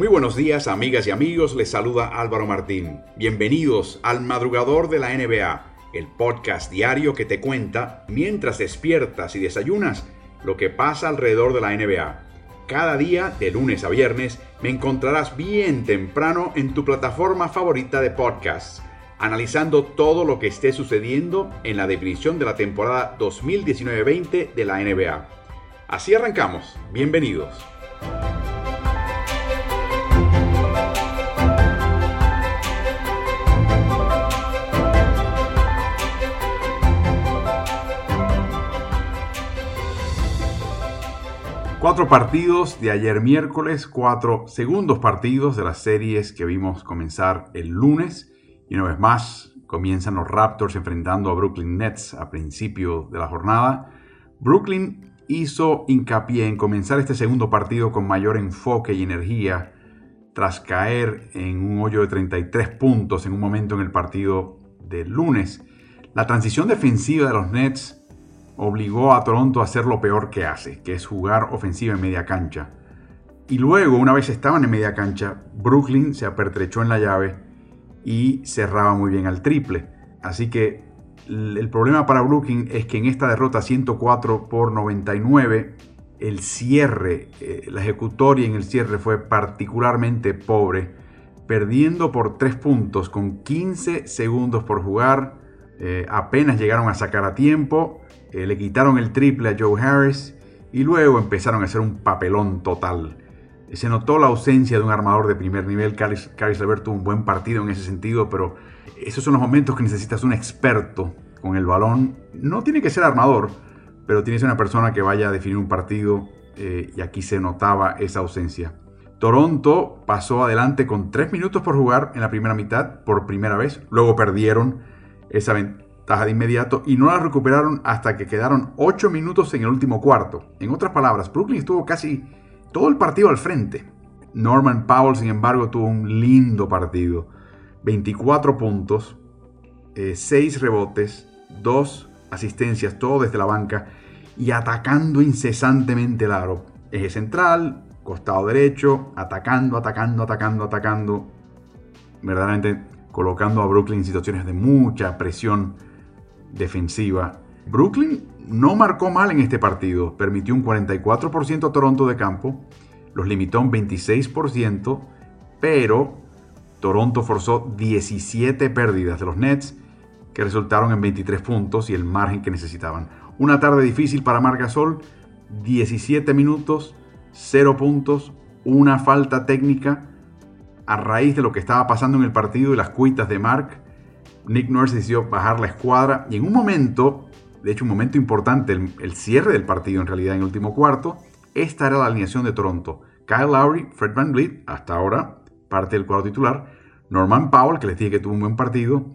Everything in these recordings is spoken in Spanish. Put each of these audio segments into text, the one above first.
Muy buenos días amigas y amigos, les saluda Álvaro Martín. Bienvenidos al Madrugador de la NBA, el podcast diario que te cuenta, mientras despiertas y desayunas, lo que pasa alrededor de la NBA. Cada día, de lunes a viernes, me encontrarás bien temprano en tu plataforma favorita de podcasts, analizando todo lo que esté sucediendo en la definición de la temporada 2019-20 de la NBA. Así arrancamos. Bienvenidos. Cuatro partidos de ayer miércoles, cuatro segundos partidos de las series que vimos comenzar el lunes. Y una vez más comienzan los Raptors enfrentando a Brooklyn Nets a principio de la jornada. Brooklyn hizo hincapié en comenzar este segundo partido con mayor enfoque y energía tras caer en un hoyo de 33 puntos en un momento en el partido del lunes. La transición defensiva de los Nets obligó a Toronto a hacer lo peor que hace, que es jugar ofensiva en media cancha. Y luego, una vez estaban en media cancha, Brooklyn se apertrechó en la llave y cerraba muy bien al triple. Así que el problema para Brooklyn es que en esta derrota 104 por 99, el cierre, eh, la ejecutoria en el cierre fue particularmente pobre, perdiendo por 3 puntos con 15 segundos por jugar. Eh, apenas llegaron a sacar a tiempo eh, le quitaron el triple a Joe Harris y luego empezaron a hacer un papelón total. Se notó la ausencia de un armador de primer nivel. Caris, Levert tuvo un buen partido en ese sentido, pero esos son los momentos que necesitas un experto con el balón. No tiene que ser armador, pero tiene que ser una persona que vaya a definir un partido eh, y aquí se notaba esa ausencia. Toronto pasó adelante con 3 minutos por jugar en la primera mitad por primera vez. Luego perdieron esa, de inmediato y no la recuperaron hasta que quedaron 8 minutos en el último cuarto. En otras palabras, Brooklyn estuvo casi todo el partido al frente. Norman Powell, sin embargo, tuvo un lindo partido. 24 puntos, 6 eh, rebotes, 2 asistencias, todo desde la banca y atacando incesantemente el aro. Eje central, costado derecho, atacando, atacando, atacando, atacando. Verdaderamente colocando a Brooklyn en situaciones de mucha presión defensiva. Brooklyn no marcó mal en este partido, permitió un 44% a Toronto de campo, los limitó un 26%, pero Toronto forzó 17 pérdidas de los Nets que resultaron en 23 puntos y el margen que necesitaban. Una tarde difícil para Marc Gasol, 17 minutos, 0 puntos, una falta técnica a raíz de lo que estaba pasando en el partido y las cuitas de Mark Nick Nurse decidió bajar la escuadra y en un momento, de hecho un momento importante, el, cierre del partido en realidad en el último cuarto, esta era la alineación de Toronto. Kyle Lowry, Fred Van Vliet, hasta ahora parte del cuadro titular, Norman Powell, que les dije que tuvo un buen partido,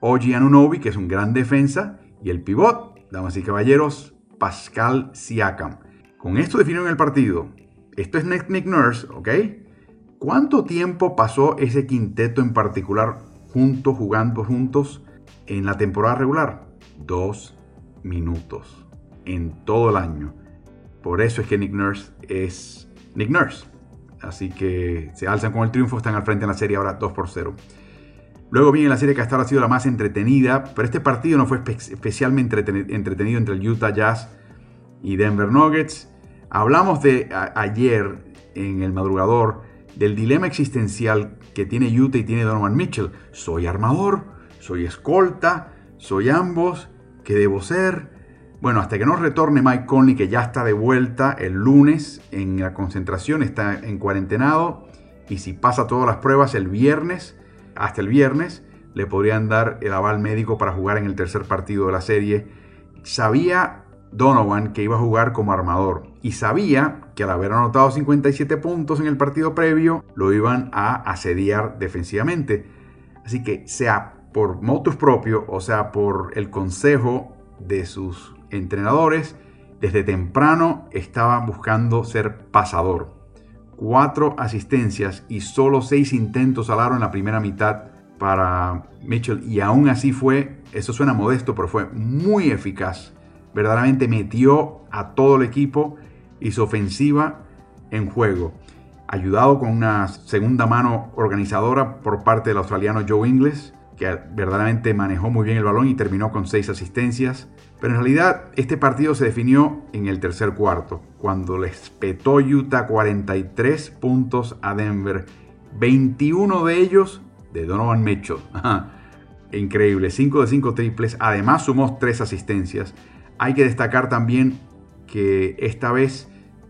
Oji Anunobi, que es un gran defensa, y el pivot, damas y caballeros, Pascal Siakam. Con esto definieron el partido. Esto es Nick Nurse, ¿ok? ¿Cuánto tiempo pasó ese quinteto en particular juntos, jugando juntos en la temporada regular? Dos minutos en todo el año. Por eso es que Nick Nurse es Nick Nurse. Así que se alzan con el triunfo, están al frente en la serie ahora 2 por 0. Luego viene la serie que hasta ahora ha sido la más entretenida, pero este partido no fue especialmente entretenido entre el Utah Jazz y Denver Nuggets. Hablamos de ayer en el madrugador del dilema existencial que tiene Utah y tiene Donovan Mitchell. Soy armador, soy escolta, soy ambos, ¿qué debo ser? Bueno, hasta que no retorne Mike Conley, que ya está de vuelta el lunes en la concentración, está en cuarentenado, y si pasa todas las pruebas el viernes, hasta el viernes, le podrían dar el aval médico para jugar en el tercer partido de la serie. Sabía Donovan que iba a jugar como armador y sabía que al haber anotado 57 puntos en el partido previo lo iban a asediar defensivamente. Así que sea por motus propio o sea por el consejo de sus entrenadores, desde temprano estaba buscando ser pasador. Cuatro asistencias y solo seis intentos al aro en la primera mitad para Mitchell y aún así fue, eso suena modesto, pero fue muy eficaz verdaderamente metió a todo el equipo y su ofensiva en juego. ayudado con una segunda mano organizadora por parte del australiano Joe Ingles, que verdaderamente manejó muy bien el balón y terminó con seis asistencias. Pero en realidad este partido se definió en el tercer cuarto, cuando les petó Utah 43 puntos a Denver, 21 de ellos de Donovan Mitchell. Increíble, 5 de 5 triples, además sumó 3 asistencias. Hay que destacar también que esta vez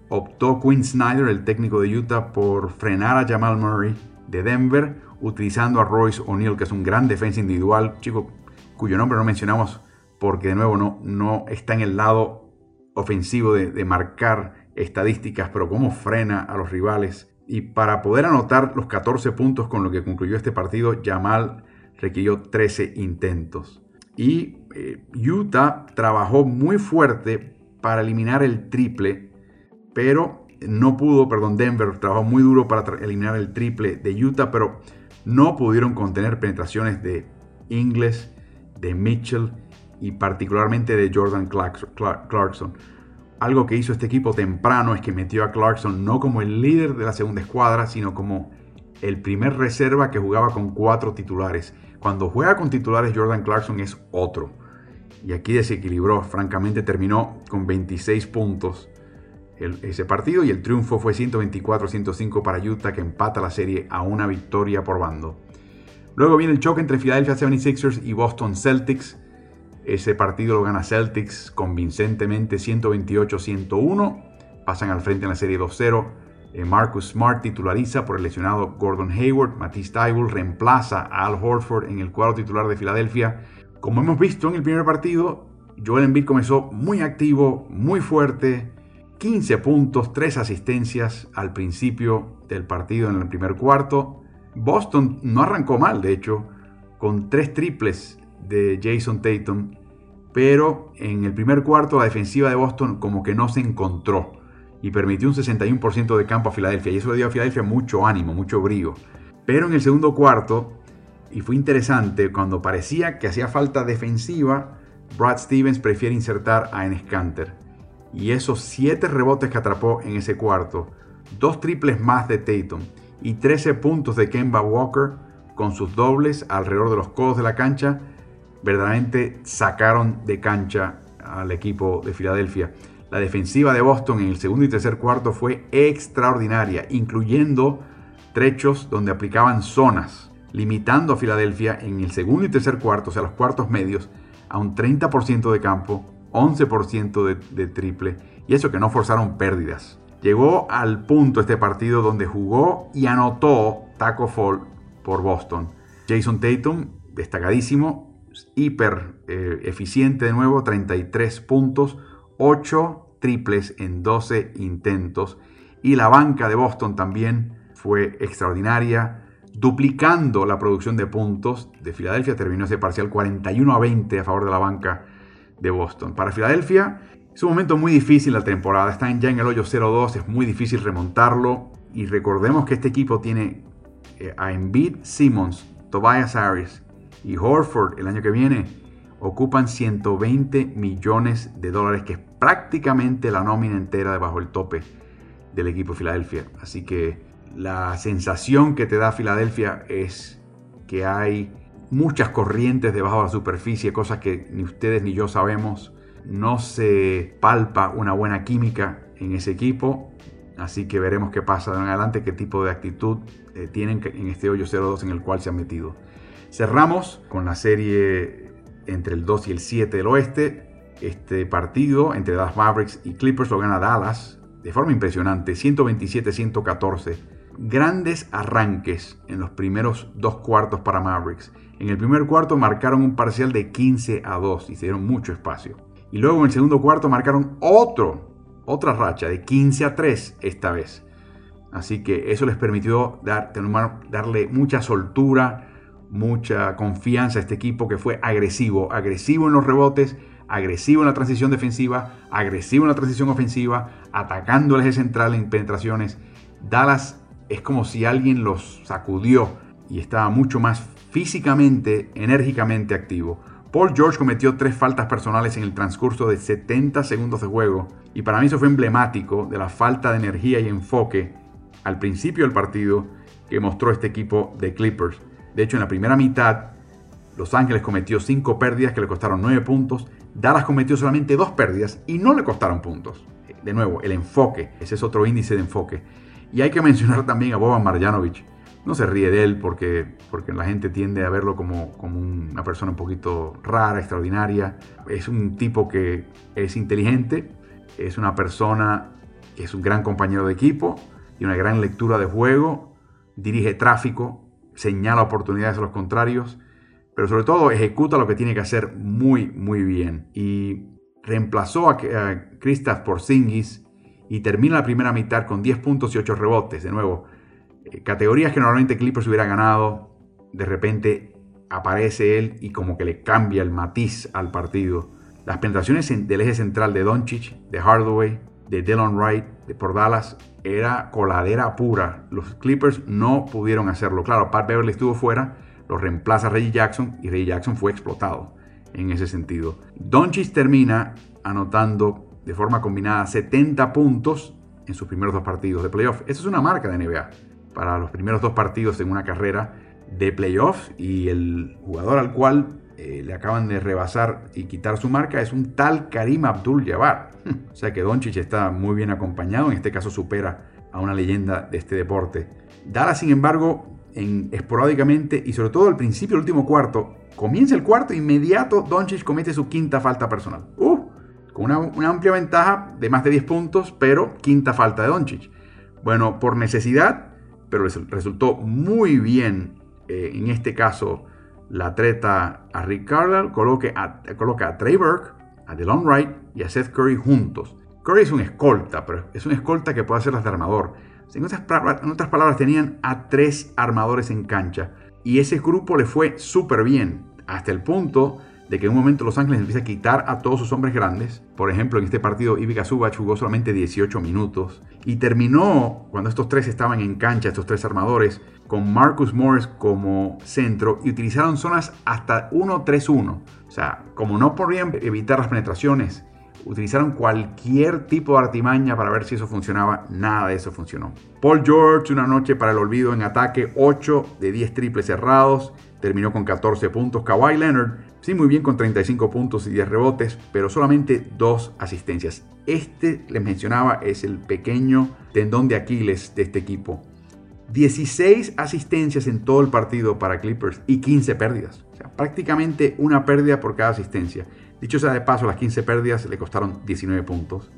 optó Quinn Snyder, el técnico de Utah, por frenar a Jamal Murray de Denver, utilizando a Royce O'Neal, que es un gran defensa individual, chico cuyo nombre no mencionamos porque de nuevo no, no está en el lado ofensivo de, marcar estadísticas, pero cómo frena a los rivales. Y para poder anotar los 14 puntos con lo que concluyó este partido, Jamal requirió 13 intentos. Y eh, Utah trabajó muy fuerte para eliminar el triple, pero no pudo, perdón, Denver trabajó muy duro para eliminar el triple de Utah, pero no pudieron contener penetraciones de Ingles, de Mitchell y particularmente de Jordan Clarkson. Algo que hizo este equipo temprano es que metió a Clarkson no como el líder de la segunda escuadra, sino como el primer reserva que jugaba con cuatro titulares. Cuando juega con titulares Jordan Clarkson es otro. Y aquí desequilibró, francamente terminó con 26 puntos ese partido y el triunfo fue 124-105 para Utah que empata la serie a una victoria por bando. Luego viene el choque entre Philadelphia 76ers y Boston Celtics. Ese partido lo gana Celtics convincentemente 128-101. Pasan al frente en la serie 2-0. Eh, Marcus Smart titulariza por el lesionado Gordon Hayward. Matisse Tybul reemplaza a Al Horford en el cuadro titular de Filadelfia. Como hemos visto en el primer partido, Joel Embiid comenzó muy activo, muy fuerte. 15 puntos, 3 asistencias al principio del partido en el primer cuarto. Boston no arrancó mal, de hecho, con 3 triples de Jason Tatum, pero en el primer cuarto la defensiva de Boston como que no se encontró y permitió un 61% de campo a Filadelfia y eso le dio a Filadelfia mucho ánimo, mucho brío. Pero en el segundo cuarto, y fue interesante, cuando parecía que hacía falta defensiva, Brad Stevens prefiere insertar a Enes Kanter. Y esos 7 rebotes que atrapó en ese cuarto, dos triples más de Tatum y 13 puntos de Kemba Walker con sus dobles alrededor de los codos de la cancha, verdaderamente sacaron de cancha al equipo de Filadelfia. La defensiva de Boston en el segundo y tercer cuarto fue extraordinaria, incluyendo trechos donde aplicaban zonas, limitando a Filadelfia en el segundo y tercer cuarto, o sea, los cuartos medios, a un 30% de campo, 11% de, de triple, y eso que no forzaron pérdidas. Llegó al punto este partido donde jugó y anotó Taco Fall por Boston. Jason Tatum, destacadísimo, hiper eh, eficiente de nuevo, 33 puntos, 8 triples en 12 intentos. Y la banca de Boston también fue extraordinaria, duplicando la producción de puntos de Filadelfia. Terminó ese parcial 41 a 20 a favor de la banca de Boston. Para Filadelfia es un momento muy difícil la temporada. Están ya en el hoyo 0-2, es muy difícil remontarlo. Y recordemos que este equipo tiene eh, a Embiid, Simmons, Tobias Harris, y Horford el año que viene ocupan 120 millones de dólares, que es prácticamente la nómina entera debajo del tope del equipo de Filadelfia. Así que la sensación que te da Filadelfia es que hay muchas corrientes debajo de la superficie, cosas que ni ustedes ni yo sabemos. No se palpa una buena química en ese equipo. Así que veremos qué pasa de en adelante, qué tipo de actitud eh, tienen en este hoyo 0-2 en el cual se han metido. Cerramos con la serie entre el 2 y el 7 del oeste. Este partido entre Dallas Mavericks y Clippers lo gana Dallas de forma impresionante, 127-114. Grandes arranques en los primeros dos cuartos para Mavericks. En el primer cuarto marcaron un parcial de 15 a 2 y se dieron mucho espacio. Y luego en el segundo cuarto marcaron otro, otra racha de 15 a 3 esta vez. Así que eso les permitió dar, darle mucha soltura, mucha confianza a este equipo que fue agresivo, agresivo en los rebotes, agresivo en la transición defensiva, agresivo en la transición ofensiva, atacando el eje central en penetraciones. Dallas es como si alguien los sacudió y estaba mucho más físicamente, enérgicamente activo. Paul George cometió tres faltas personales en el transcurso de 70 segundos de juego y para mí eso fue emblemático de la falta de energía y enfoque al principio del partido que mostró este equipo de Clippers. De hecho, en la primera mitad, Los Ángeles cometió 5 pérdidas que le costaron 9 puntos. Dallas cometió solamente 2 pérdidas y no le costaron puntos. De nuevo, el enfoque. Ese es otro índice de enfoque. Y hay que mencionar también a Boban Marjanovic. No se ríe de él porque, porque la gente tiende a verlo como, como una persona un poquito rara, extraordinaria. Es un tipo que es inteligente, es una persona que es un gran compañero de equipo y una gran lectura de juego, dirige tráfico, señala oportunidades a los contrarios, pero sobre todo ejecuta lo que tiene que hacer muy, muy bien. Y reemplazó a, Kristaps Porzingis y termina la primera mitad con 10 puntos y 8 rebotes. De nuevo, eh, categorías que normalmente Clippers hubiera ganado, de repente aparece él y como que le cambia el matiz al partido. Las penetraciones del eje central de Doncic, de Hardaway, de Dylan Wright, de por Dallas, era coladera pura. Los Clippers no pudieron hacerlo. Claro, Pat Beverly estuvo fuera, lo reemplaza Reggie Jackson y Reggie Jackson fue explotado en ese sentido. Doncic termina anotando de forma combinada 70 puntos en sus primeros dos partidos de playoff. Esa es una marca de NBA para los primeros dos partidos en una carrera de playoff y el jugador al cual eh, le acaban de rebasar y quitar su marca es un tal Karim Abdul-Jabbar. o sea que Doncic está muy bien acompañado, en este caso supera a una leyenda de este deporte. Dallas, sin embargo, en, esporádicamente y sobre todo al principio del último cuarto, comienza el cuarto inmediato, Doncic comete su quinta falta personal. Uh, con una, amplia ventaja de más de 10 puntos, pero quinta falta de Doncic. Bueno, por necesidad, pero resultó muy bien eh, en este caso la treta a Rick Carlisle, coloca a Trey Burke, a DeLon Wright y a Seth Curry juntos. Curry es un escolta, pero es un escolta que puede hacer las de armador. En otras, en otras palabras, tenían a tres armadores en cancha. Y ese grupo le fue súper bien, hasta el punto de que en un momento Los Ángeles empieza a quitar a todos sus hombres grandes. Por ejemplo, en este partido Ivica Subach jugó solamente 18 minutos y terminó cuando estos tres estaban en cancha, estos tres armadores, con Marcus Morris como centro y utilizaron zonas hasta 1-3-1. O sea, como no podían evitar las penetraciones, utilizaron cualquier tipo de artimaña para ver si eso funcionaba. Nada de eso funcionó. Paul George, una noche para el olvido en ataque, 8 de 10 triples cerrados, terminó con 14 puntos. Kawhi Leonard, sí, muy bien con 35 puntos y 10 rebotes, pero solamente dos asistencias. Este, les mencionaba, es el pequeño tendón de Aquiles de este equipo. 16 asistencias en todo el partido para Clippers y 15 pérdidas. O sea, prácticamente una pérdida por cada asistencia. Dicho sea de paso, las 15 pérdidas le costaron 19 puntos.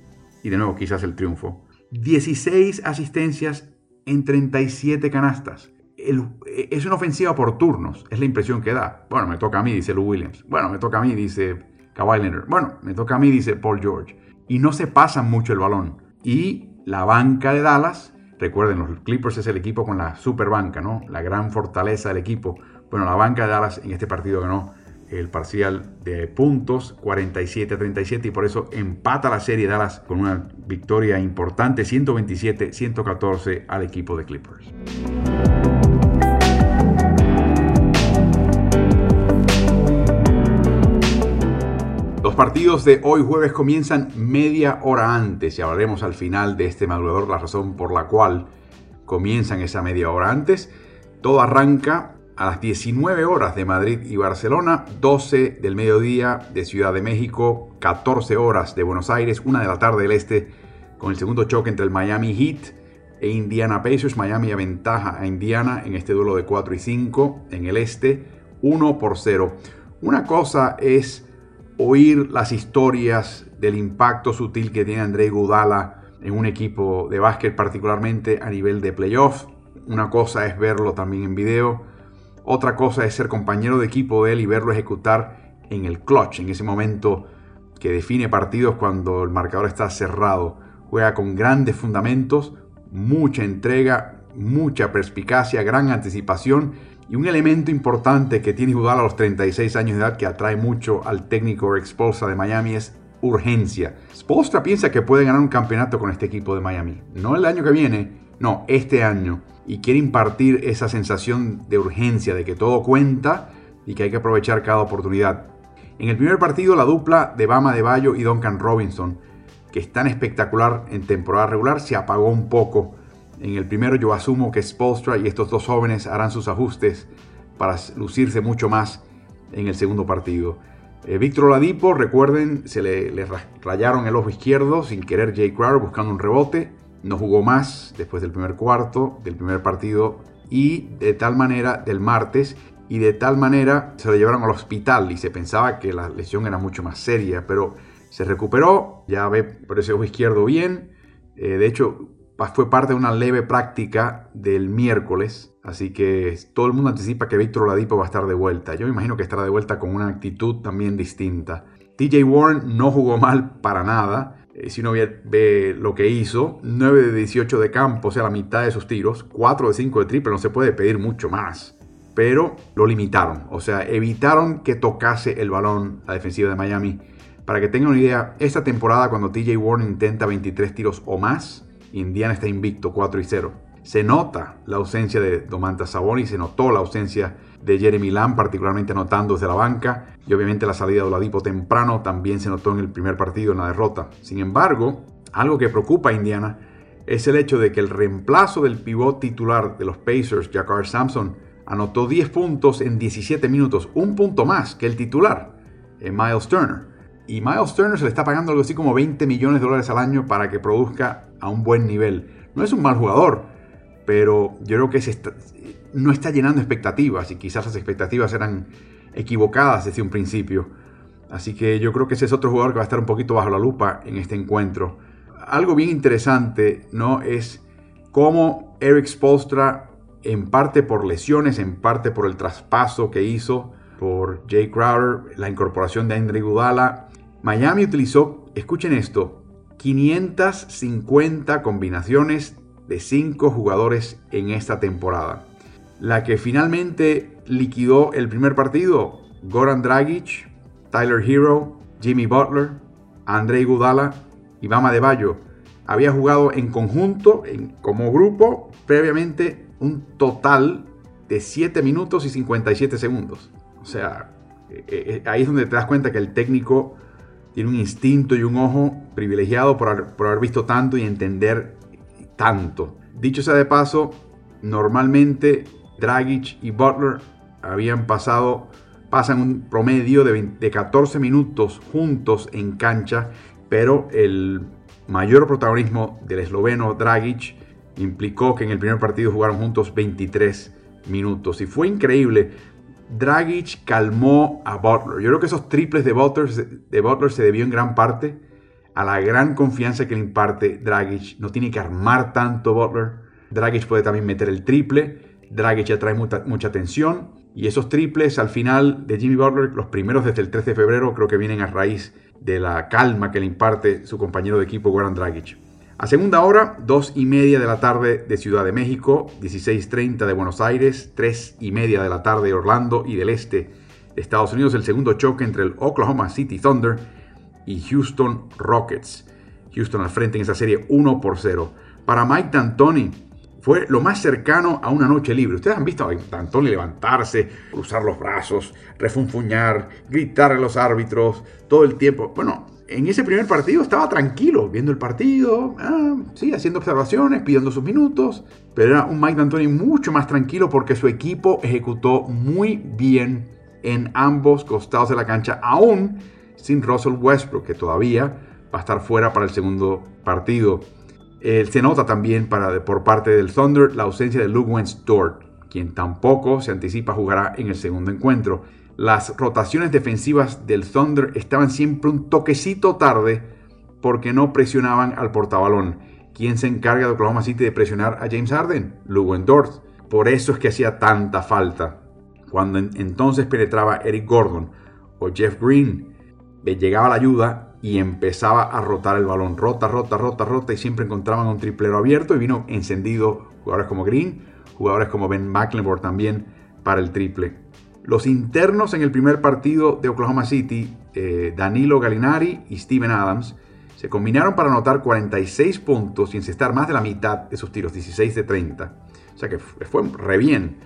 Y de nuevo, quizás el triunfo. 16 asistencias en 37 canastas. Es una ofensiva por turnos, es la impresión que da. Bueno, me toca a mí, dice Lou Williams. Bueno, me toca a mí, dice Kawhi Leonard. Bueno, me toca a mí, dice Paul George. Y no se pasan mucho el balón. Y la banca de Dallas Recuerden, los Clippers es el equipo con la super banca, ¿no? La gran fortaleza del equipo. Bueno, la banca de Dallas en este partido ganó el parcial de puntos 47-37 y por eso empata la serie Dallas con una victoria importante 127-114 al equipo de Clippers. Partidos de hoy jueves comienzan media hora antes y hablaremos al final de este madrugador la razón por la cual comienzan esa media hora antes. Todo arranca a las 19 horas de Madrid y Barcelona, 12 del mediodía de Ciudad de México, 14 horas de Buenos Aires, 1 de la tarde del este, con el segundo choque entre el Miami Heat e Indiana Pacers. Miami aventaja a Indiana en este duelo de 4 y 5 en el este, 1 por 0. Una cosa es oír las historias del impacto sutil que tiene André Gudala en un equipo de básquet, particularmente a nivel de playoff. Una cosa es verlo también en video, otra cosa es ser compañero de equipo de él y verlo ejecutar en el clutch, en ese momento que define partidos cuando el marcador está cerrado. Juega con grandes fundamentos, mucha entrega, mucha perspicacia, gran anticipación y un elemento importante que tiene Judal a los 36 años de edad que atrae mucho al técnico expulsa de Miami es urgencia. Spolstra piensa que puede ganar un campeonato con este equipo de Miami. No el año que viene, no, este año. Y quiere impartir esa sensación de urgencia, de que todo cuenta y que hay que aprovechar cada oportunidad. En el primer partido, la dupla de Bama de Bayo y Duncan Robinson, que es tan espectacular en temporada regular, se apagó un poco En el primero yo asumo que Spolstra y estos dos jóvenes harán sus ajustes para lucirse mucho más en el segundo partido. Eh, Víctor Oladipo, recuerden, se le, rayaron el ojo izquierdo sin querer Jay Crowder buscando un rebote. No jugó más después del primer cuarto, del primer partido y de tal manera del martes y de tal manera se lo llevaron al hospital y se pensaba que la lesión era mucho más seria, pero se recuperó, ya ve por ese ojo izquierdo bien. Eh, de hecho, fue parte de una leve práctica del miércoles, así que todo el mundo anticipa que Víctor Oladipo va a estar de vuelta. Yo me imagino que estará de vuelta con una actitud también distinta. TJ Warren no jugó mal para nada. Eh, si uno ve, lo que hizo, 9 de 18 de campo, o sea, la mitad de sus tiros, 4 de 5 de triple, no se puede pedir mucho más. Pero lo limitaron, o sea, evitaron que tocase el balón la defensiva de Miami. Para que tengan una idea, esta temporada cuando TJ Warren intenta 23 tiros o más, Indiana está invicto 4 y 0. Se nota la ausencia de Domantas Sabonis, se notó la ausencia de Jeremy Lamb, particularmente anotando desde la banca, y obviamente la salida de Oladipo temprano también se notó en el primer partido en la derrota. Sin embargo, algo que preocupa a Indiana es el hecho de que el reemplazo del pivot titular de los Pacers, Jakar Sampson, anotó 10 puntos en 17 minutos, un punto más que el titular, eh, Miles Turner. Y Miles Turner se le está pagando algo así como 20 millones de dólares al año para que produzca a un buen nivel. No es un mal jugador, pero yo creo que no está llenando expectativas y quizás las expectativas eran equivocadas desde un principio. Así que yo creo que ese es otro jugador que va a estar un poquito bajo la lupa en este encuentro. Algo bien interesante, ¿no? Es cómo Eric Spolstra, en parte por lesiones, en parte por el traspaso que hizo por Jay Crowder, la incorporación de Andre Gudala, Miami utilizó, escuchen esto, 550 combinaciones de 5 jugadores en esta temporada. La que finalmente liquidó el primer partido, Goran Dragic, Tyler Hero, Jimmy Butler, Andrei Gudala y Bama de Bayo. Había jugado en conjunto, como grupo, previamente un total de 7 minutos y 57 segundos. O sea, eh, eh, ahí es donde te das cuenta que el técnico tiene un instinto y un ojo privilegiado por haber, visto tanto y entender tanto. Dicho sea de paso, normalmente Dragic y Butler habían pasado, pasan un promedio de, de 14 minutos juntos en cancha, pero el mayor protagonismo del esloveno Dragic implicó que en el primer partido jugaron juntos 23 minutos. Y fue increíble Dragic calmó a Butler. Yo creo que esos triples de Butler, de Butler se debió en gran parte a la gran confianza que le imparte Dragic. No tiene que armar tanto Butler. Dragic puede también meter el triple. Dragic atrae mucha, mucha atención. Y esos triples al final de Jimmy Butler, los primeros desde el 13 de febrero, creo que vienen a raíz de la calma que le imparte su compañero de equipo, Goran Dragic. A segunda hora, 2 y media de la tarde de Ciudad de México, 16.30 de Buenos Aires, 3 y media de la tarde de Orlando y del este de Estados Unidos, el segundo choque entre el Oklahoma City Thunder y Houston Rockets. Houston al frente en esa serie 1 por 0. Para Mike D'Antoni fue lo más cercano a una noche libre. Ustedes han visto a D'Antoni levantarse, cruzar los brazos, refunfuñar, gritar a los árbitros todo el tiempo. Bueno, en ese primer partido estaba tranquilo, viendo el partido, ah, sí, haciendo observaciones, pidiendo sus minutos, pero era un Mike D'Antoni mucho más tranquilo porque su equipo ejecutó muy bien en ambos costados de la cancha, aún sin Russell Westbrook, que todavía va a estar fuera para el segundo partido. se nota también para, por parte del Thunder la ausencia de Luke Dort, quien tampoco se anticipa jugará en el segundo encuentro las rotaciones defensivas del Thunder estaban siempre un toquecito tarde porque no presionaban al portabalón. ¿Quién se encarga de Oklahoma City de presionar a James Harden? Dort. Por eso es que hacía tanta falta. Cuando entonces penetraba Eric Gordon o Jeff Green, llegaba la ayuda y empezaba a rotar el balón. Rota, rota, rota, rota y siempre encontraban un triplero abierto y vino encendido jugadores como Green, jugadores como Ben McLemore también para el triple. Los internos en el primer partido de Oklahoma City, eh, Danilo Gallinari y Steven Adams, se combinaron para anotar 46 puntos y encestar más de la mitad de sus tiros, 16 de 30. O sea que fue re bien.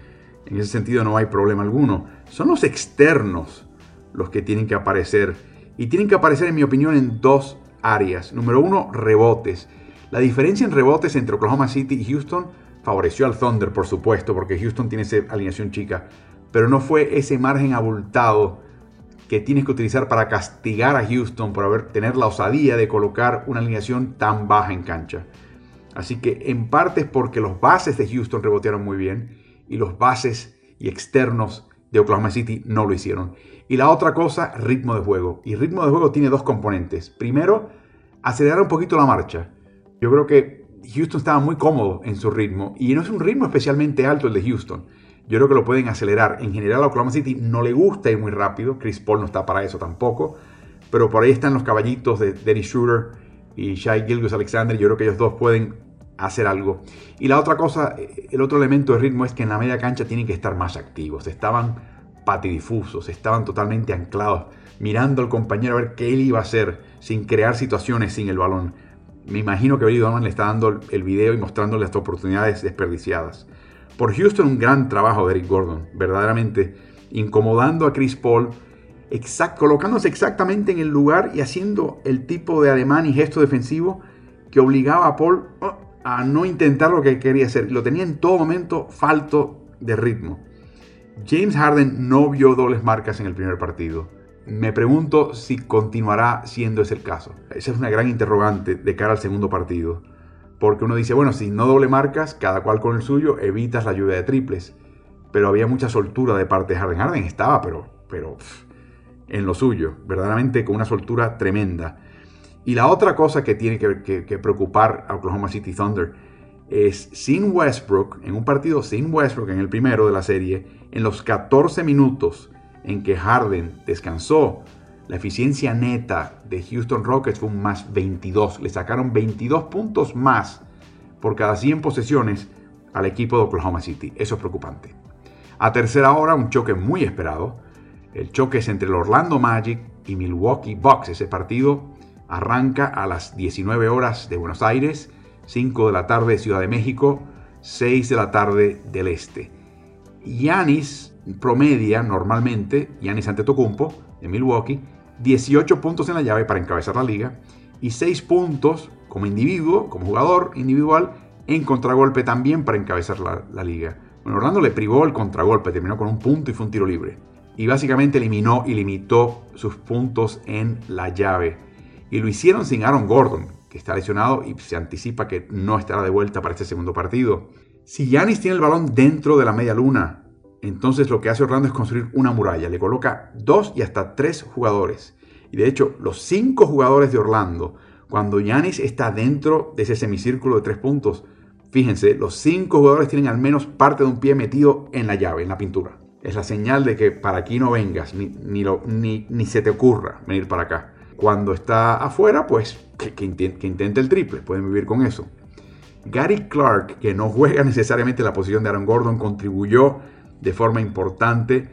En ese sentido no hay problema alguno. Son los externos los que tienen que aparecer. Y tienen que aparecer, en mi opinión, en dos áreas. Número uno, rebotes. La diferencia en rebotes entre Oklahoma City y Houston favoreció al Thunder, por supuesto, porque Houston tiene esa alineación chica, pero no fue ese margen abultado que tienes que utilizar para castigar a Houston por haber tener la osadía de colocar una alineación tan baja en cancha. Así que en parte es porque los bases de Houston rebotearon muy bien y los bases y externos de Oklahoma City no lo hicieron. Y la otra cosa, ritmo de juego. Y ritmo de juego tiene dos componentes. Primero, acelerar un poquito la marcha. Yo creo que Houston estaba muy cómodo en su ritmo y no es un ritmo especialmente alto el de Houston. Yo creo que lo pueden acelerar. En general a Oklahoma City no le gusta ir muy rápido. Chris Paul no está para eso tampoco. Pero por ahí están los caballitos de Dennis Shooter y Shai Gilgus Alexander. Yo creo que ellos dos pueden hacer algo. Y la otra cosa, el otro elemento de ritmo es que en la media cancha tienen que estar más activos. Estaban patidifusos, estaban totalmente anclados, mirando al compañero a ver qué él iba a hacer sin crear situaciones sin el balón. Me imagino que Billy Donovan le está dando el video y mostrándole las oportunidades desperdiciadas. Por Houston, un gran trabajo de Eric Gordon, verdaderamente incomodando a Chris Paul, colocándose exactamente en el lugar y haciendo el tipo de ademán y gesto defensivo que obligaba a Paul oh, a no intentar lo que quería hacer. Lo tenía en todo momento falto de ritmo. James Harden no vio dobles marcas en el primer partido. Me pregunto si continuará siendo ese el caso. Esa es una gran interrogante de cara al segundo partido. Porque uno dice, bueno, si no doble marcas, cada cual con el suyo, evitas la lluvia de triples. Pero había mucha soltura de parte de Harden. Harden estaba, pero, pero en lo suyo, verdaderamente con una soltura tremenda. Y la otra cosa que tiene que, que, preocupar a Oklahoma City Thunder es sin Westbrook, en un partido sin Westbrook, en el primero de la serie, en los 14 minutos en que Harden descansó, la eficiencia neta de Houston Rockets fue un más 22. Le sacaron 22 puntos más por cada 100 posesiones al equipo de Oklahoma City. Eso es preocupante. A tercera hora, un choque muy esperado. El choque es entre el Orlando Magic y Milwaukee Bucks. Ese partido arranca a las 19 horas de Buenos Aires, 5 de la tarde de Ciudad de México, 6 de la tarde del Este. Yanis promedia normalmente, Yanis Antetokounmpo de Milwaukee, 18 puntos en la llave para encabezar la liga y 6 puntos como individuo, como jugador individual, en contragolpe también para encabezar la, liga. Bueno, Orlando le privó el contragolpe, terminó con un punto y fue un tiro libre. Y básicamente eliminó y limitó sus puntos en la llave. Y lo hicieron sin Aaron Gordon, que está lesionado y se anticipa que no estará de vuelta para este segundo partido. Si Yanis tiene el balón dentro de la media luna, entonces lo que hace Orlando es construir una muralla. Le coloca dos y hasta tres jugadores. Y de hecho, los cinco jugadores de Orlando, cuando Yanis está dentro de ese semicírculo de tres puntos, fíjense, los cinco jugadores tienen al menos parte de un pie metido en la llave, en la pintura. Es la señal de que para aquí no vengas, ni, ni, ni, se te ocurra venir para acá. Cuando está afuera, pues que, que intente el triple, pueden vivir con eso. Gary Clark, que no juega necesariamente la posición de Aaron Gordon, contribuyó de forma importante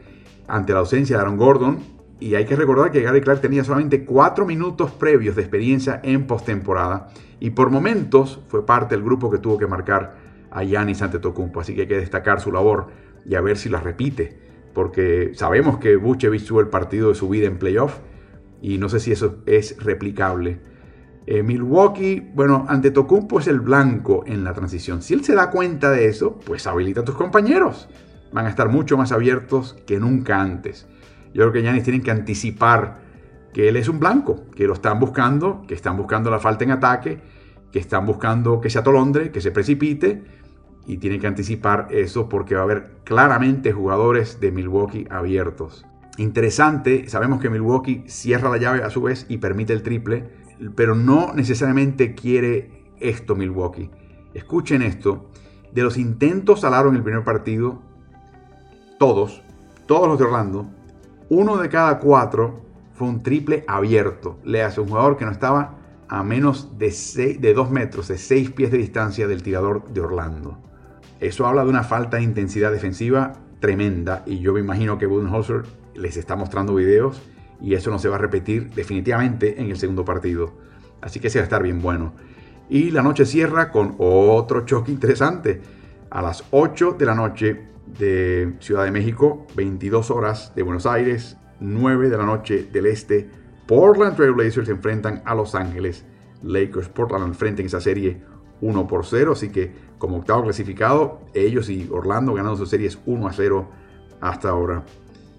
ante la ausencia de Aaron Gordon. Y hay que recordar que Gary Clark tenía solamente cuatro minutos previos de experiencia en postemporada y por momentos fue parte del grupo que tuvo que marcar a Giannis Antetokounmpo. Así que hay que destacar su labor y a ver si la repite, porque sabemos que Vucevic tuvo el partido de su vida en playoff y no sé si eso es replicable. Eh, Milwaukee, bueno, Antetokounmpo es el blanco en la transición. Si él se da cuenta de eso, pues habilita a tus compañeros van a estar mucho más abiertos que nunca antes. Yo creo que Yanis tienen que anticipar que él es un blanco, que lo están buscando, que están buscando la falta en ataque, que están buscando que se atolondre, que se precipite, y tienen que anticipar eso porque va a haber claramente jugadores de Milwaukee abiertos. Interesante, sabemos que Milwaukee cierra la llave a su vez y permite el triple, pero no necesariamente quiere esto Milwaukee. Escuchen esto, de los intentos al en el primer partido, todos, todos los de Orlando, uno de cada cuatro fue un triple abierto. Le hace un jugador que no estaba a menos de, de dos metros, de seis pies de distancia del tirador de Orlando. Eso habla de una falta de intensidad defensiva tremenda y yo me imagino que Budenholzer les está mostrando videos y eso no se va a repetir definitivamente en el segundo partido. Así que se va a estar bien bueno. Y la noche cierra con otro choque interesante. A las 8 de la noche de Ciudad de México, 22 horas de Buenos Aires, 9 de la noche del este. Portland Trail Blazers se enfrentan a Los Ángeles Lakers. Portland al frente en esa serie 1 por 0. Así que como octavo clasificado, ellos y Orlando ganando sus series 1 a 0 hasta ahora.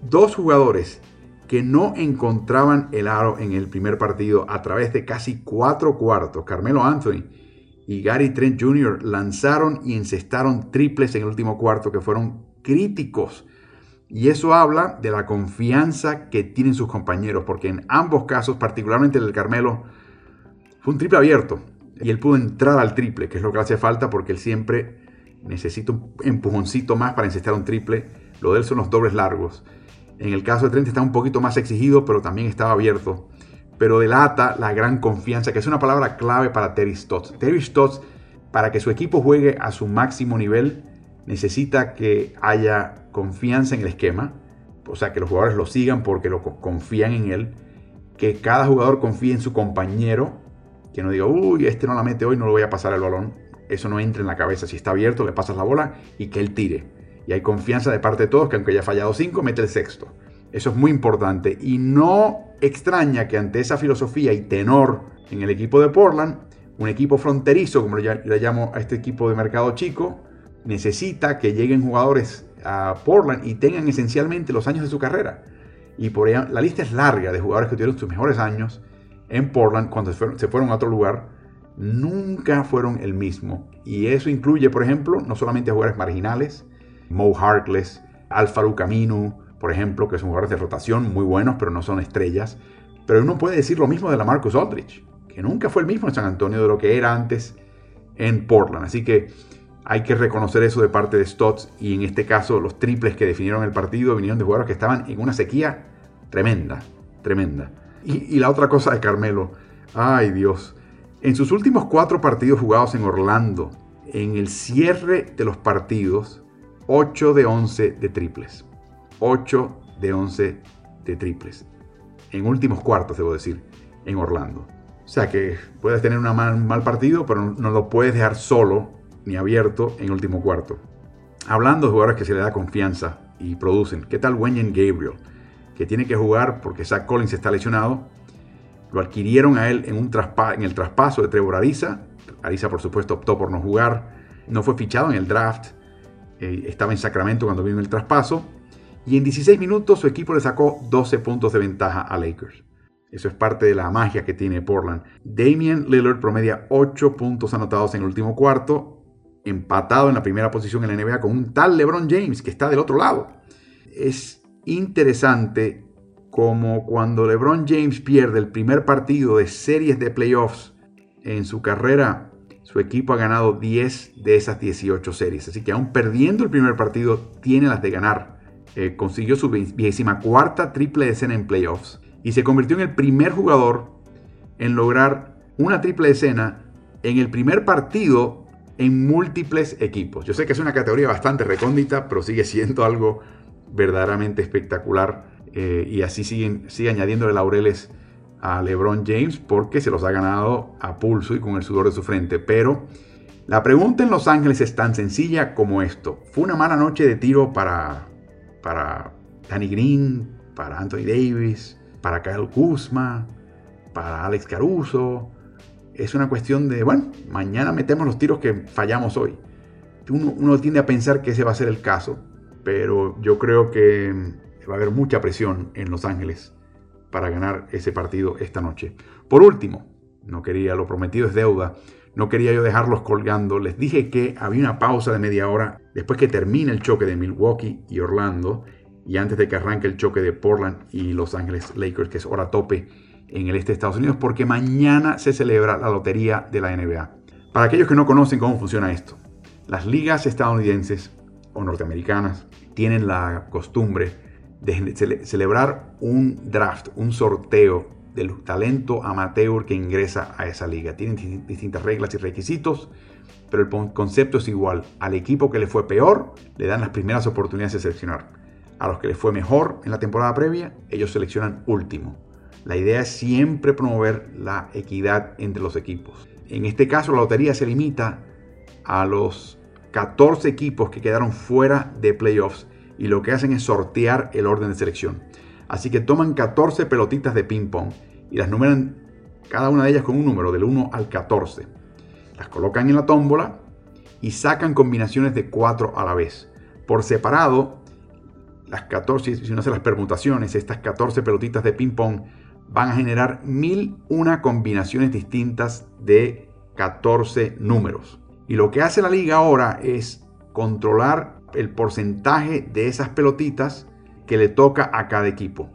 Dos jugadores que no encontraban el aro en el primer partido a través de casi cuatro cuartos. Carmelo Anthony y Gary Trent Jr. lanzaron y encestaron triples en el último cuarto que fueron críticos. Y eso habla de la confianza que tienen sus compañeros, porque en ambos casos, particularmente el del Carmelo, fue un triple abierto. Y él pudo entrar al triple, que es lo que hace falta, porque él siempre necesita un empujoncito más para encestar un triple. Lo de él son los dobles largos. En el caso de Trent está un poquito más exigido, pero también estaba abierto. Pero delata la gran confianza, que es una palabra clave para Terry Stotts. Terry Stotts, para que su equipo juegue a su máximo nivel, necesita que haya confianza en el esquema. O sea, que los jugadores lo sigan porque lo confían en él. Que cada jugador confíe en su compañero. Que no diga, uy, este no la mete hoy, no le voy a pasar el balón. Eso no entra en la cabeza. Si está abierto, le pasas la bola y que él tire y hay confianza de parte de todos que aunque haya fallado cinco, mete el sexto. Eso es muy importante y no extraña que ante esa filosofía y tenor en el equipo de Portland, un equipo fronterizo, como le llamo a este equipo de mercado chico, necesita que lleguen jugadores a Portland y tengan esencialmente los años de su carrera. Y por ella, la lista es larga de jugadores que tuvieron sus mejores años en Portland cuando se fueron, a otro lugar. Nunca fueron el mismo. Y eso incluye, por ejemplo, no solamente a jugadores marginales, Mo Harkless, Alfaru Camino, por ejemplo, que son jugadores de rotación muy buenos, pero no son estrellas. Pero uno puede decir lo mismo de la Marcus Aldridge, que nunca fue el mismo en San Antonio de lo que era antes en Portland. Así que hay que reconocer eso de parte de Stotts y en este caso los triples que definieron el partido vinieron de jugadores que estaban en una sequía tremenda, tremenda. Y, y la otra cosa de Carmelo, ay Dios, en sus últimos cuatro partidos jugados en Orlando, en el cierre de los partidos, 8 de 11 de triples. 8 de 11 de triples. En últimos cuartos, debo decir, en Orlando. O sea que puedes tener un mal, partido, pero no, lo puedes dejar solo ni abierto en último cuarto. Hablando de jugadores que se le da confianza y producen. ¿Qué tal Wenyen Gabriel? Que tiene que jugar porque Zach Collins está lesionado. Lo adquirieron a él en, un en el traspaso de Trevor Ariza. Ariza, por supuesto, optó por no jugar. No fue fichado en el draft eh, estaba en Sacramento cuando vino el traspaso, y en 16 minutos su equipo le sacó 12 puntos de ventaja a Lakers. Eso es parte de la magia que tiene Portland. Damian Lillard promedia 8 puntos anotados en el último cuarto, empatado en la primera posición en la NBA con un tal LeBron James que está del otro lado. Es interesante como cuando LeBron James pierde el primer partido de series de playoffs en su carrera su equipo ha ganado 10 de esas 18 series. Así que aún perdiendo el primer partido, tiene las de ganar. Eh, consiguió su vigésima cuarta triple escena en playoffs y se convirtió en el primer jugador en lograr una triple escena en el primer partido en múltiples equipos. Yo sé que es una categoría bastante recóndita, pero sigue siendo algo verdaderamente espectacular eh, y así siguen, sigue añadiéndole laureles a LeBron James porque se los ha ganado a pulso y con el sudor de su frente. Pero la pregunta en Los Ángeles es tan sencilla como esto. ¿Fue una mala noche de tiro para, para Danny Green, para Anthony Davis, para Kyle Kuzma, para Alex Caruso? Es una cuestión de, bueno, mañana metemos los tiros que fallamos hoy. Uno, tiende a pensar que ese va a ser el caso, pero yo creo que va a haber mucha presión en Los Ángeles para ganar ese partido esta noche. Por último, no quería, lo prometido es deuda, no quería yo dejarlos colgando. Les dije que había una pausa de media hora después que termine el choque de Milwaukee y Orlando y antes de que arranque el choque de Portland y Los Ángeles Lakers, que es hora tope en el este de Estados Unidos, porque mañana se celebra la lotería de la NBA. Para aquellos que no conocen cómo funciona esto, las ligas estadounidenses o norteamericanas tienen la costumbre de celebrar un draft, un sorteo del talento amateur que ingresa a esa liga. Tienen distintas reglas y requisitos, pero el concepto es igual. Al equipo que le fue peor, le dan las primeras oportunidades de seleccionar. A los que le fue mejor en la temporada previa, ellos seleccionan último. La idea es siempre promover la equidad entre los equipos. En este caso, la lotería se limita a los 14 equipos que quedaron fuera de playoffs y lo que hacen es sortear el orden de selección. Así que toman 14 pelotitas de ping pong y las numeran cada una de ellas con un número del 1 al 14. Las colocan en la tómbola y sacan combinaciones de 4 a la vez. Por separado, las 14, si no se las permutaciones, estas 14 pelotitas de ping-pong van a generar 1001 combinaciones distintas de 14 números. Y lo que hace la liga ahora es controlar el porcentaje de esas pelotitas que le toca a cada equipo.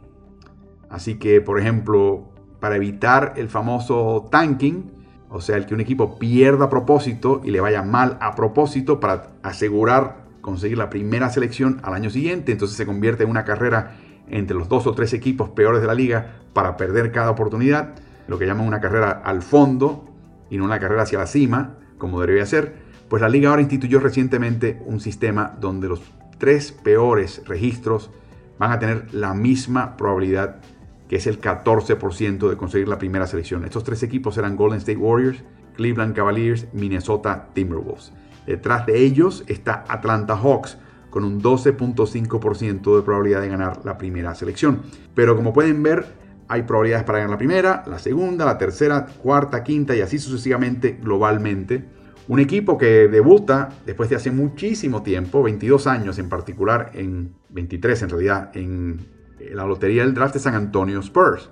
Así que, por ejemplo, para evitar el famoso tanking, o sea, el que un equipo pierda a propósito y le vaya mal a propósito para asegurar conseguir la primera selección al año siguiente, entonces se convierte en una carrera entre los dos o tres equipos peores de la liga para perder cada oportunidad, lo que llaman una carrera al fondo y no una carrera hacia la cima, como debería ser, pues la liga ahora instituyó recientemente un sistema donde los tres peores registros van a tener la misma probabilidad que es el 14% de conseguir la primera selección. Estos tres equipos eran Golden State Warriors, Cleveland Cavaliers, Minnesota Timberwolves. Detrás de ellos está Atlanta Hawks con un 12.5% de probabilidad de ganar la primera selección. Pero como pueden ver, hay probabilidades para ganar la primera, la segunda, la tercera, cuarta, quinta y así sucesivamente globalmente. Un equipo que debuta después de hace muchísimo tiempo, 22 años en particular, en 23 en realidad, en la lotería del draft de San Antonio Spurs,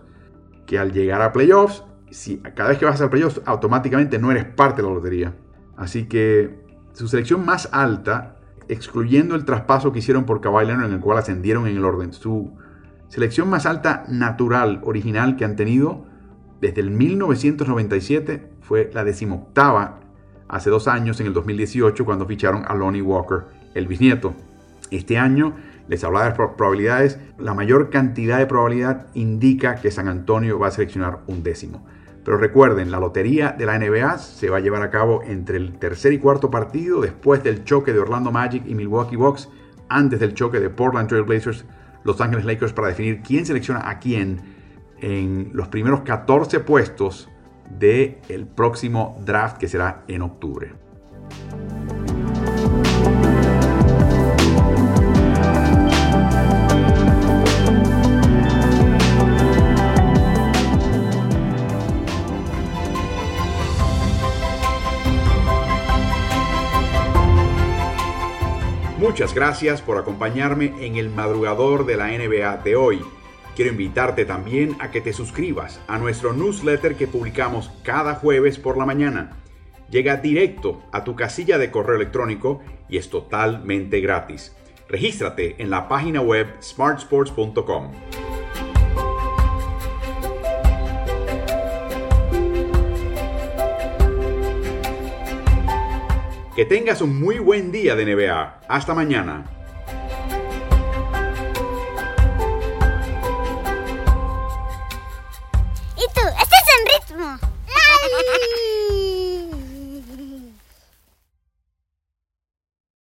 que al llegar a playoffs, si cada vez que vas a playoffs, automáticamente no eres parte de la lotería. Así que su selección más alta, excluyendo el traspaso que hicieron por Kawhi Leonard, en el cual ascendieron en el orden, su selección más alta natural, original que han tenido desde el 1997 fue la decimoctava hace dos años, en el 2018, cuando ficharon a Lonnie Walker, el bisnieto. Este año les hablaba de probabilidades. La mayor cantidad de probabilidad indica que San Antonio va a seleccionar un décimo. Pero recuerden, la lotería de la NBA se va a llevar a cabo entre el tercer y cuarto partido, después del choque de Orlando Magic y Milwaukee Bucks, antes del choque de Portland Trail Blazers, Los Angeles Lakers, para definir quién selecciona a quién en los primeros 14 puestos del próximo draft que será en octubre. Muchas gracias por acompañarme en el madrugador de la NBA de hoy. Quiero invitarte también a que te suscribas a nuestro newsletter que publicamos cada jueves por la mañana. Llega directo a tu casilla de correo electrónico y es totalmente gratis. Regístrate en la página web smartsports.com. Que tengas un muy buen día de NBA. Hasta mañana.